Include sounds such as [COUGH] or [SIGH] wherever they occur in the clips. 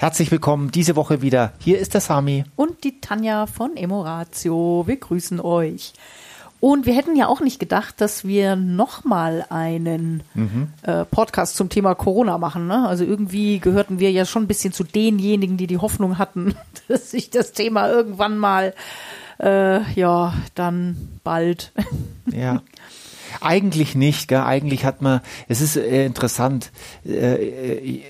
Herzlich willkommen diese Woche wieder. Hier ist der Sami. Und die Tanja von Emoratio. Wir grüßen euch. Und wir hätten ja auch nicht gedacht, dass wir nochmal einen mhm. äh, Podcast zum Thema Corona machen. Ne? Also irgendwie gehörten wir ja schon ein bisschen zu denjenigen, die die Hoffnung hatten, [LAUGHS] dass sich das Thema irgendwann mal, äh, ja, dann bald. Ja. [LAUGHS] Eigentlich nicht, gell? eigentlich hat man, es ist äh, interessant, äh,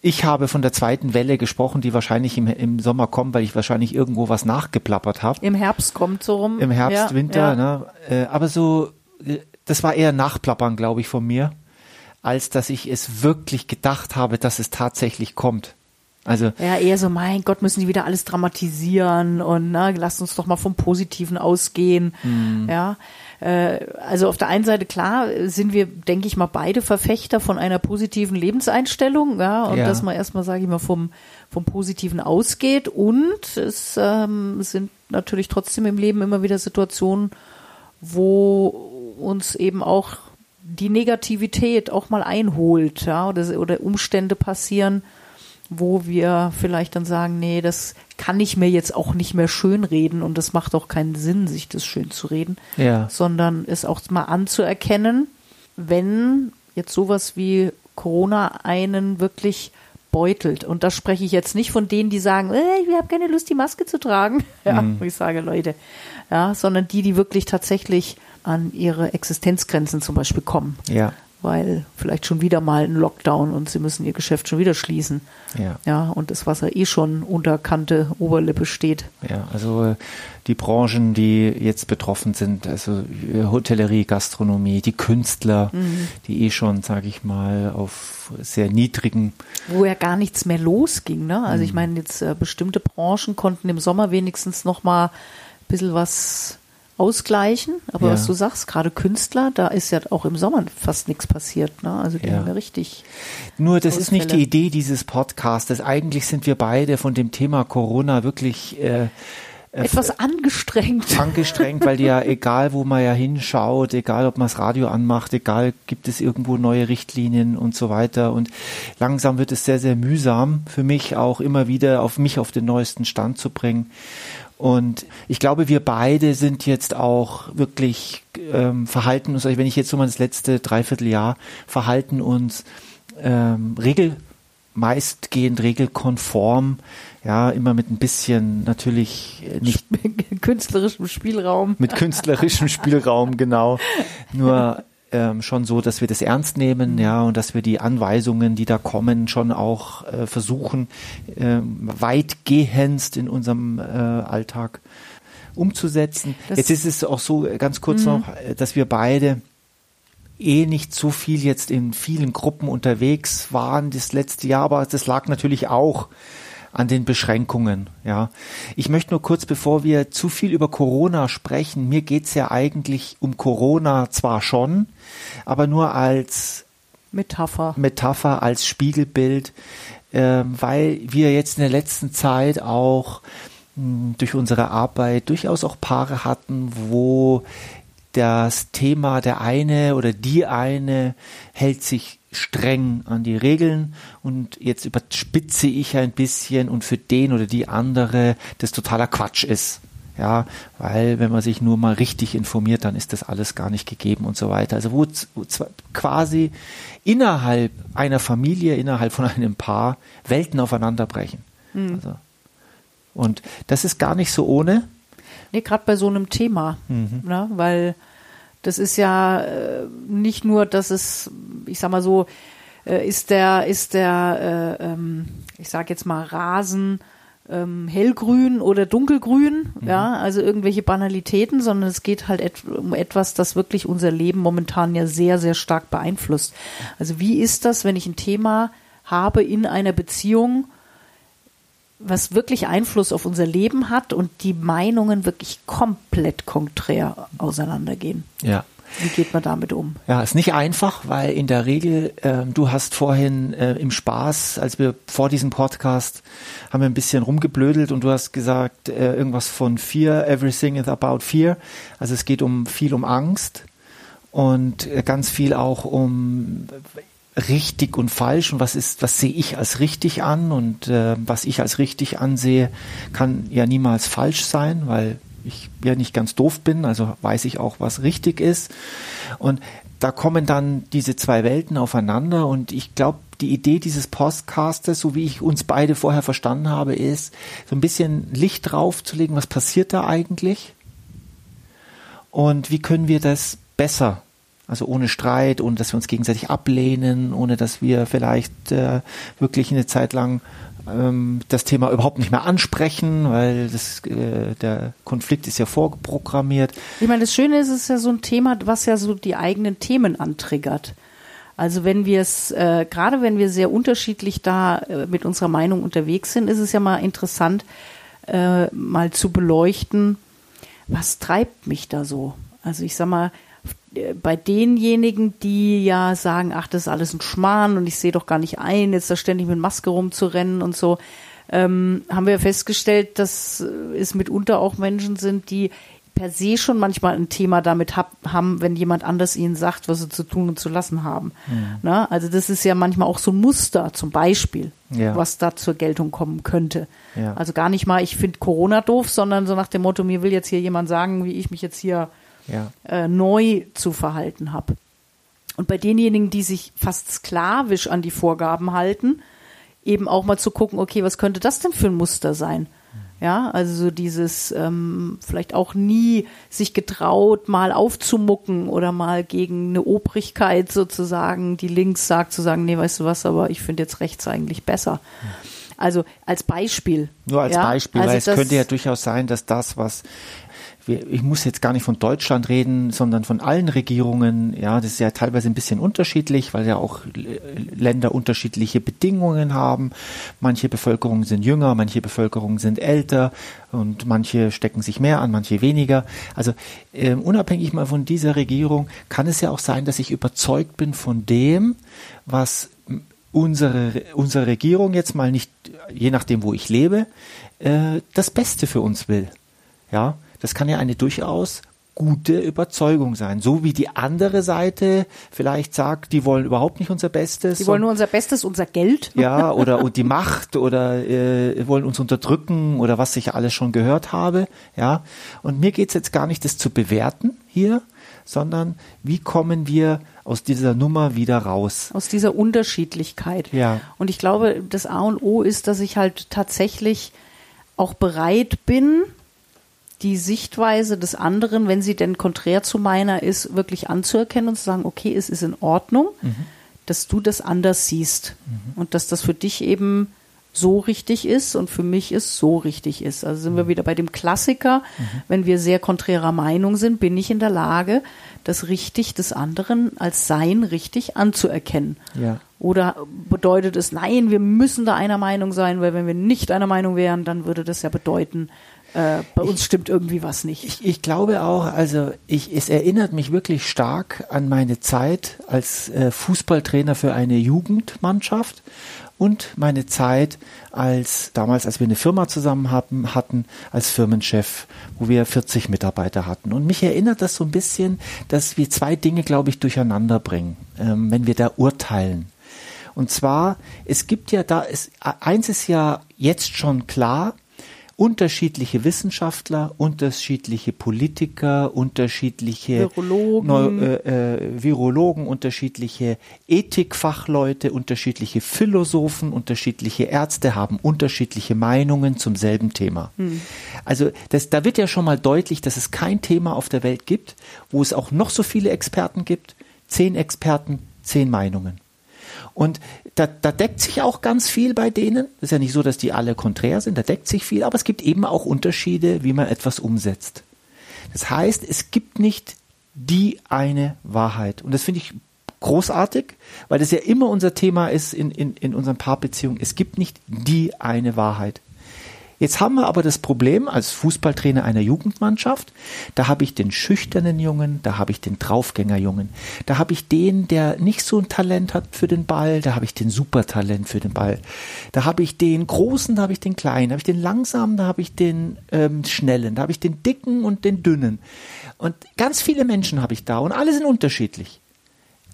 ich habe von der zweiten Welle gesprochen, die wahrscheinlich im, im Sommer kommt, weil ich wahrscheinlich irgendwo was nachgeplappert habe. Im Herbst kommt so rum. Im Herbst, ja, Winter, ja. Ne? Äh, aber so, äh, das war eher Nachplappern, glaube ich, von mir, als dass ich es wirklich gedacht habe, dass es tatsächlich kommt. Also ja, eher so, mein Gott, müssen die wieder alles dramatisieren und na, lasst uns doch mal vom Positiven ausgehen. Mhm. Ja, äh, also auf der einen Seite klar sind wir, denke ich mal, beide Verfechter von einer positiven Lebenseinstellung, ja, und ja. dass man erstmal, sage ich mal, vom vom Positiven ausgeht und es ähm, sind natürlich trotzdem im Leben immer wieder Situationen, wo uns eben auch die Negativität auch mal einholt, ja, oder, oder Umstände passieren, wo wir vielleicht dann sagen, nee, das kann ich mir jetzt auch nicht mehr schön reden und das macht auch keinen Sinn, sich das schön zu reden, ja. sondern es auch mal anzuerkennen, wenn jetzt sowas wie Corona einen wirklich beutelt. Und da spreche ich jetzt nicht von denen, die sagen, äh, ich habe keine Lust, die Maske zu tragen. [LAUGHS] Ja, mhm. ich sage Leute, ja, sondern die, die wirklich tatsächlich an ihre Existenzgrenzen zum Beispiel kommen. Ja weil vielleicht schon wieder mal ein Lockdown und sie müssen ihr Geschäft schon wieder schließen. Ja. Ja, und das Wasser eh schon unter Kante Oberlippe steht. Ja, also äh, die Branchen, die jetzt betroffen sind, also äh, Hotellerie, Gastronomie, die Künstler, mhm. die eh schon, sage ich mal, auf sehr niedrigen. Wo ja gar nichts mehr losging, ne? Also mhm. ich meine, jetzt äh, bestimmte Branchen konnten im Sommer wenigstens noch mal ein bisschen was ausgleichen. Aber ja. was du sagst, gerade Künstler, da ist ja auch im Sommer fast nichts passiert. Ne? Also die ja. haben ja richtig. Nur das Ausfälle. ist nicht die Idee dieses Podcastes. Eigentlich sind wir beide von dem Thema Corona wirklich äh, äh etwas angestrengt. [LAUGHS] Angestrengt, weil ja egal, wo man ja hinschaut, egal, ob man das Radio anmacht, egal, gibt es irgendwo neue Richtlinien und so weiter. Und langsam wird es sehr, sehr mühsam für mich auch immer wieder auf mich auf den neuesten Stand zu bringen. Und ich glaube, wir beide sind jetzt auch wirklich ähm, verhalten uns, also wenn ich jetzt so mal das letzte Dreivierteljahr verhalten uns ähm, regel meistgehend regelkonform, ja, immer mit ein bisschen natürlich nicht [LAUGHS] künstlerischem Spielraum. Mit künstlerischem Spielraum, genau. Nur ähm, schon so, dass wir das ernst nehmen, ja, und dass wir die Anweisungen, die da kommen, schon auch äh, versuchen, äh, weitgehendst in unserem äh, Alltag umzusetzen. Das jetzt ist es auch so, äh, ganz kurz mhm. noch, äh, dass wir beide eh nicht so viel jetzt in vielen Gruppen unterwegs waren das letzte Jahr, aber das lag natürlich auch an den Beschränkungen. Ja, ich möchte nur kurz, bevor wir zu viel über Corona sprechen, mir geht's ja eigentlich um Corona zwar schon, aber nur als Metapher, Metapher als Spiegelbild, äh, weil wir jetzt in der letzten Zeit auch mh, hm, durch unsere Arbeit durchaus auch Paare hatten, wo das Thema der eine oder die eine hält sich streng an die Regeln und jetzt überspitze ich ein bisschen und für den oder die andere das totaler Quatsch ist. Ja, weil wenn man sich nur mal richtig informiert, dann ist das alles gar nicht gegeben und so weiter. Also wo, wo quasi innerhalb einer Familie, innerhalb von einem Paar Welten aufeinanderbrechen. Mhm. Also, und das ist gar nicht so ohne. Nee, gerade bei so einem Thema, mhm. ne? weil das ist ja äh, nicht nur, dass es, ich sag mal so, äh, ist der, ist der, äh, ähm, ich sag jetzt mal Rasen ähm, hellgrün oder dunkelgrün, mhm. ja, also irgendwelche Banalitäten, sondern es geht halt et um etwas, das wirklich unser Leben momentan ja sehr, sehr stark beeinflusst. Also wie ist das, wenn ich ein Thema habe in einer Beziehung, was wirklich Einfluss auf unser Leben hat und die Meinungen wirklich komplett konträr auseinandergehen. Ja. Wie geht man damit um? Ja, ist nicht einfach, weil in der Regel, äh, du hast vorhin äh, im Spaß, als wir vor diesem Podcast haben wir ein bisschen rumgeblödelt und du hast gesagt, äh, irgendwas von Fear, everything is about fear. Also es geht um viel um Angst und äh, ganz viel auch um richtig und falsch und was ist, was sehe ich als richtig an und äh, was ich als richtig ansehe, kann ja niemals falsch sein, weil ich ja nicht ganz doof bin, also weiß ich auch, was richtig ist. Und da kommen dann diese zwei Welten aufeinander und ich glaube, die Idee dieses Podcastes, so wie ich uns beide vorher verstanden habe, ist, so ein bisschen Licht draufzulegen, was passiert da eigentlich und wie können wir das besser also ohne Streit, ohne dass wir uns gegenseitig ablehnen, ohne dass wir vielleicht äh, wirklich eine Zeit lang ähm, das Thema überhaupt nicht mehr ansprechen, weil das, äh, der Konflikt ist ja vorprogrammiert. Ich meine, das Schöne ist, es ist ja so ein Thema, was ja so die eigenen Themen antriggert. Also wenn wir es, äh, gerade wenn wir sehr unterschiedlich da äh, mit unserer Meinung unterwegs sind, ist es ja mal interessant, äh, mal zu beleuchten, was treibt mich da so? Also ich sag mal, bei denjenigen, die ja sagen, ach, das ist alles ein Schmarrn und ich sehe doch gar nicht ein, jetzt da ständig mit Maske rumzurennen und so, ähm, haben wir festgestellt, dass es mitunter auch Menschen sind, die per se schon manchmal ein Thema damit hab, haben, wenn jemand anders ihnen sagt, was sie zu tun und zu lassen haben. Mhm. Na, also das ist ja manchmal auch so ein Muster zum Beispiel, ja. was da zur Geltung kommen könnte. Ja. Also gar nicht mal, ich finde Corona doof, sondern so nach dem Motto, mir will jetzt hier jemand sagen, wie ich mich jetzt hier ja. äh, neu zu verhalten habe. Und bei denjenigen, die sich fast sklavisch an die Vorgaben halten, eben auch mal zu gucken, okay, was könnte das denn für ein Muster sein? Ja, also so dieses ähm, vielleicht auch nie sich getraut, mal aufzumucken oder mal gegen eine Obrigkeit sozusagen, die links sagt, zu sagen, nee, weißt du was, aber ich finde jetzt rechts eigentlich besser. Also als Beispiel. Nur als ja? Beispiel, also weil es könnte ja durchaus sein, dass das, was ich muss jetzt gar nicht von Deutschland reden, sondern von allen Regierungen. Ja, das ist ja teilweise ein bisschen unterschiedlich, weil ja auch Länder unterschiedliche Bedingungen haben. Manche Bevölkerungen sind jünger, manche Bevölkerungen sind älter und manche stecken sich mehr an, manche weniger. Also äh, unabhängig mal von dieser Regierung kann es ja auch sein, dass ich überzeugt bin von dem, was unsere, unsere Regierung jetzt mal nicht, je nachdem, wo ich lebe, äh, das Beste für uns will. Ja, das kann ja eine durchaus gute Überzeugung sein. So wie die andere Seite vielleicht sagt, die wollen überhaupt nicht unser Bestes. Die wollen nur unser Bestes, unser Geld. [LAUGHS] Ja, [LAUGHS] oder und die Macht oder äh, wollen uns unterdrücken oder was ich alles schon gehört habe. Ja, und mir geht's jetzt gar nicht, das zu bewerten hier, sondern wie kommen wir aus dieser Nummer wieder raus? Aus dieser Unterschiedlichkeit. Ja. Und ich glaube, das A und O ist, dass ich halt tatsächlich auch bereit bin, die Sichtweise des anderen, wenn sie denn konträr zu meiner ist, wirklich anzuerkennen und zu sagen, okay, es ist in Ordnung, mhm. dass du das anders siehst mhm. und dass das für dich eben so richtig ist und für mich es so richtig ist. Also sind wir mhm. wieder bei dem Klassiker, mhm. wenn wir sehr konträrer Meinung sind, bin ich in der Lage, das richtig des anderen als sein richtig anzuerkennen. Ja. Oder bedeutet es, nein, wir müssen da einer Meinung sein, weil wenn wir nicht einer Meinung wären, dann würde das ja bedeuten, äh, bei uns ich, stimmt irgendwie was nicht. Ich, ich, glaube auch, also ich, es erinnert mich wirklich stark an meine Zeit als äh, Fußballtrainer für eine Jugendmannschaft und meine Zeit als damals, als wir eine Firma zusammen haben, hatten, als Firmenchef, wo wir 40 Mitarbeiter hatten. Und mich erinnert das so ein bisschen, dass wir zwei Dinge, glaube ich, durcheinander bringen, ähm, wenn wir da urteilen. Und zwar, es gibt ja da, es, eins ist ja jetzt schon klar, unterschiedliche Wissenschaftler, unterschiedliche Politiker, unterschiedliche Virologen, Neu äh, äh, Virologen unterschiedliche Ethikfachleute, unterschiedliche Philosophen, unterschiedliche Ärzte haben unterschiedliche Meinungen zum selben Thema. Hm. Also das, da wird ja schon mal deutlich, dass es kein Thema auf der Welt gibt, wo es auch noch so viele Experten gibt. Zehn Experten, zehn Meinungen. Und da, da deckt sich auch ganz viel bei denen. Das ist ja nicht so, dass die alle konträr sind, da deckt sich viel, aber es gibt eben auch Unterschiede, wie man etwas umsetzt. Das heißt, es gibt nicht die eine Wahrheit. Und das finde ich großartig, weil das ja immer unser Thema ist in, in, in unseren Paarbeziehungen. Es gibt nicht die eine Wahrheit. Jetzt haben wir aber das Problem als Fußballtrainer einer Jugendmannschaft, da habe ich den schüchternen Jungen, da habe ich den Draufgängerjungen, da habe ich den, der nicht so ein Talent hat für den Ball, da habe ich den Supertalent für den Ball, da habe ich den großen, da habe ich den kleinen, da habe ich den langsamen, da habe ich den ähm, schnellen, da habe ich den dicken und den dünnen. Und ganz viele Menschen habe ich da und alle sind unterschiedlich.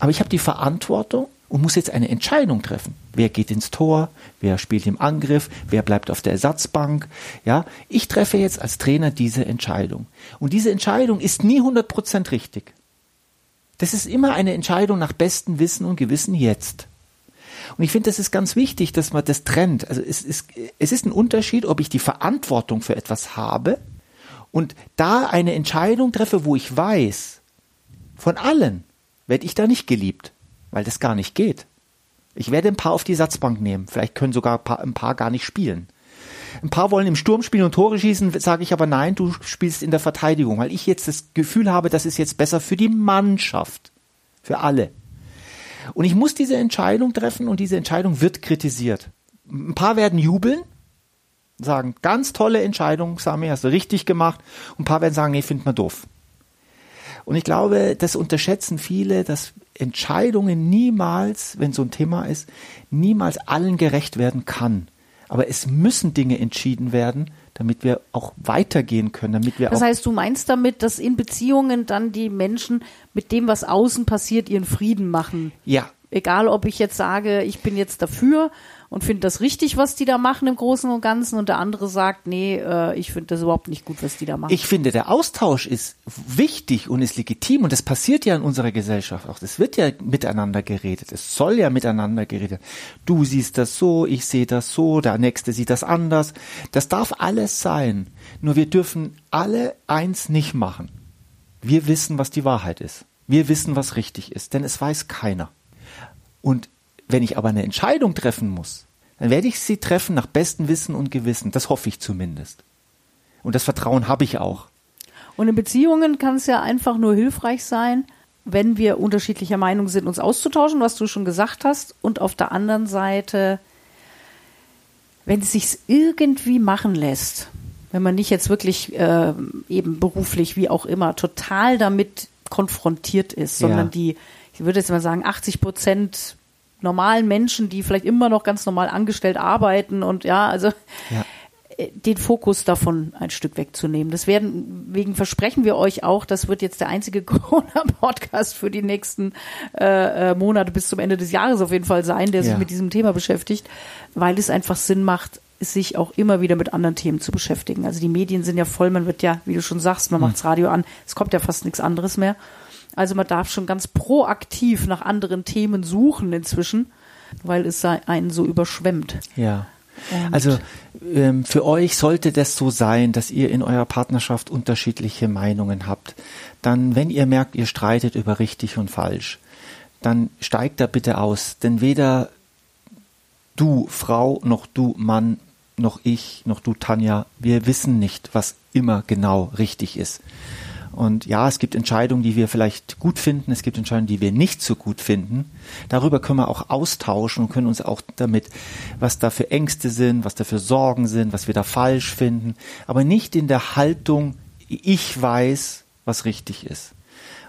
Aber ich habe die Verantwortung, und muss jetzt eine Entscheidung treffen. Wer geht ins Tor? Wer spielt im Angriff? Wer bleibt auf der Ersatzbank? Ja, ich treffe jetzt als Trainer diese Entscheidung. Und diese Entscheidung ist nie 100% richtig. Das ist immer eine Entscheidung nach bestem Wissen und Gewissen jetzt. Und ich finde, das ist ganz wichtig, dass man das trennt. Also es ist, es ist ein Unterschied, ob ich die Verantwortung für etwas habe und da eine Entscheidung treffe, wo ich weiß, von allen werde ich da nicht geliebt, weil das gar nicht geht. Ich werde ein paar auf die Satzbank nehmen. Vielleicht können sogar ein paar, gar nicht spielen. Ein paar wollen im Sturm spielen und Tore schießen, sage ich aber nein, du spielst in der Verteidigung, weil ich jetzt das Gefühl habe, das ist jetzt besser für die Mannschaft, für alle. Und ich muss diese Entscheidung treffen und diese Entscheidung wird kritisiert. Ein paar werden jubeln, sagen, ganz tolle Entscheidung, Sami, hast du richtig gemacht. Und ein paar werden sagen, nee, findet man doof. Und ich glaube, das unterschätzen viele, dass Entscheidungen niemals, wenn so ein Thema ist, niemals allen gerecht werden kann. Aber es müssen Dinge entschieden werden, damit wir auch weitergehen können, damit wir Das heißt, du meinst damit, dass in Beziehungen dann die Menschen mit dem, was außen passiert, ihren Frieden machen. ja, Egal, ob ich jetzt sage, ich bin jetzt dafür und finde das richtig, was die da machen im Großen und Ganzen und der andere sagt, nee, äh, ich finde das überhaupt nicht gut, was die da machen. Ich finde, der Austausch ist wichtig und ist legitim und das passiert ja in unserer Gesellschaft auch. Es wird ja miteinander geredet. Es soll ja miteinander geredet. Du siehst das so, ich sehe das so, der Nächste sieht das anders. Das darf alles sein. Nur wir dürfen alle eins nicht machen. Wir wissen, was die Wahrheit ist. Wir wissen, was richtig ist, denn es weiß keiner. Und wenn ich aber eine Entscheidung treffen muss, dann werde ich sie treffen nach bestem Wissen und Gewissen. Das hoffe ich zumindest. Und das Vertrauen habe ich auch. Und in Beziehungen kann es ja einfach nur hilfreich sein, wenn wir unterschiedlicher Meinung sind, uns auszutauschen, was du schon gesagt hast, und auf der anderen Seite, wenn es sich irgendwie machen lässt, wenn man nicht jetzt wirklich äh, eben beruflich, wie auch immer, total damit konfrontiert ist, sondern Ja. die, ich würde jetzt mal sagen, 80 Prozent normalen Menschen, die vielleicht immer noch ganz normal angestellt arbeiten und ja, also Ja. äh, den Fokus davon ein Stück wegzunehmen. Das werden, wegen versprechen wir euch auch, das wird jetzt der einzige [LAUGHS] Corona-Podcast für die nächsten äh, äh, Monate bis zum Ende des Jahres auf jeden Fall sein, der sich Ja. mit diesem Thema beschäftigt, weil es einfach Sinn macht, sich auch immer wieder mit anderen Themen zu beschäftigen. Also die Medien sind ja voll, man wird ja, wie du schon sagst, man macht's Radio an, es kommt ja fast nichts anderes mehr. Also man darf schon ganz proaktiv nach anderen Themen suchen inzwischen, weil es einen so überschwemmt. Ja. Und- Also ähm, für euch sollte das so sein, dass ihr in eurer Partnerschaft unterschiedliche Meinungen habt. Dann, wenn ihr merkt, ihr streitet über richtig und falsch, dann steigt da bitte aus. Denn weder du Frau noch du Mann noch ich noch du Tanja, wir wissen nicht, was immer genau richtig ist. Und ja, es gibt Entscheidungen, die wir vielleicht gut finden, es gibt Entscheidungen, die wir nicht so gut finden. Darüber können wir auch austauschen und können uns auch damit, was da für Ängste sind, was da für Sorgen sind, was wir da falsch finden, aber nicht in der Haltung, ich weiß, was richtig ist.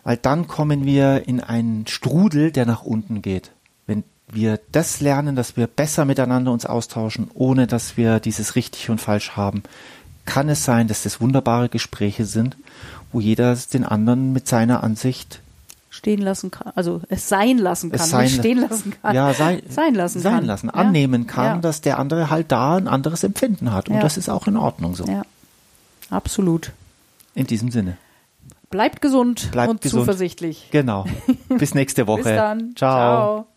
Weil dann kommen wir in einen Strudel, der nach unten geht. Wenn wir das lernen, dass wir besser miteinander uns austauschen, ohne dass wir dieses richtig und falsch haben, kann es sein, dass das wunderbare Gespräche sind, wo jeder den anderen mit seiner Ansicht stehen lassen kann, also es sein lassen kann, es sein, stehen lassen kann. ja, sein, [LAUGHS] sein lassen sein kann. lassen, Ja. annehmen kann, Ja. dass der andere halt da ein anderes Empfinden hat. Und Ja. das ist auch in Ordnung so. Ja, absolut. In diesem Sinne. Bleibt gesund Bleibt und gesund. zuversichtlich. Genau. [LAUGHS] Bis nächste Woche. Bis dann. Ciao. Ciao.